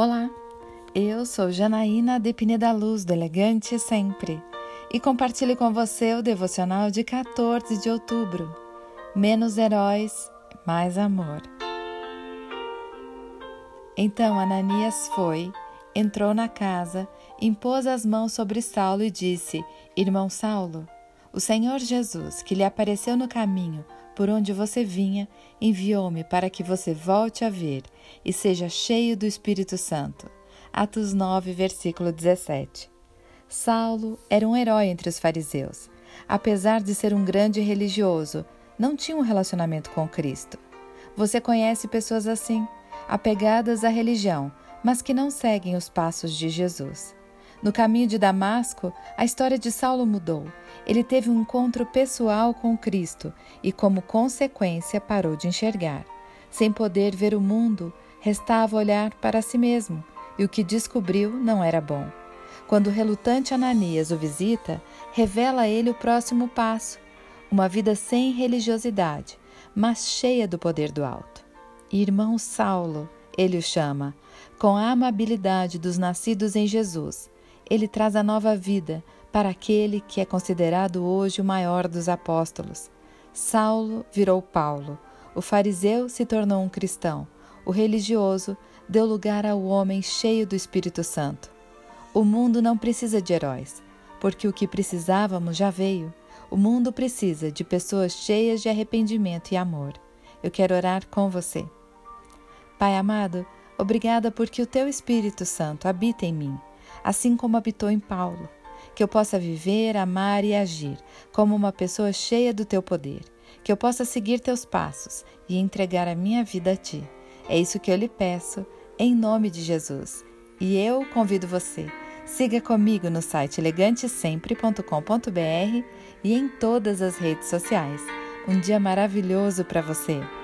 Olá, eu sou Janaína de Pineda Luz, do Elegante Sempre, e compartilho com você o devocional de 14 de outubro. Menos heróis, mais amor. Então Ananias foi, entrou na casa, impôs as mãos sobre Saulo e disse: Irmão Saulo, o Senhor Jesus, que lhe apareceu no caminho por onde você vinha, enviou-me para que você volte a ver e seja cheio do Espírito Santo. Atos 9, versículo 17. Saulo era um herói entre os fariseus. Apesar de ser um grande religioso, não tinha um relacionamento com Cristo. Você conhece pessoas assim, apegadas à religião, mas que não seguem os passos de Jesus. No caminho de Damasco, a história de Saulo mudou. Ele teve um encontro pessoal com Cristo e, como consequência, parou de enxergar. Sem poder ver o mundo, restava olhar para si mesmo, e o que descobriu não era bom. Quando o relutante Ananias o visita, revela a ele o próximo passo: uma vida sem religiosidade, mas cheia do poder do alto. Irmão Saulo, ele o chama, com a amabilidade dos nascidos em Jesus ele traz a nova vida para aquele que é considerado hoje o maior dos apóstolos. Saulo virou Paulo, o fariseu se tornou um cristão, o religioso deu lugar ao homem cheio do Espírito Santo. O mundo não precisa de heróis, porque o que precisávamos já veio. O mundo precisa de pessoas cheias de arrependimento e amor. Eu quero orar com você. Pai amado, obrigada porque o teu Espírito Santo habita em mim assim como habitou em Paulo, que eu possa viver, amar e agir como uma pessoa cheia do teu poder, que eu possa seguir teus passos e entregar a minha vida a ti. É isso que eu lhe peço, em nome de Jesus. E eu convido você, siga comigo no site elegantesempre.com.br e em todas as redes sociais. Um dia maravilhoso para você!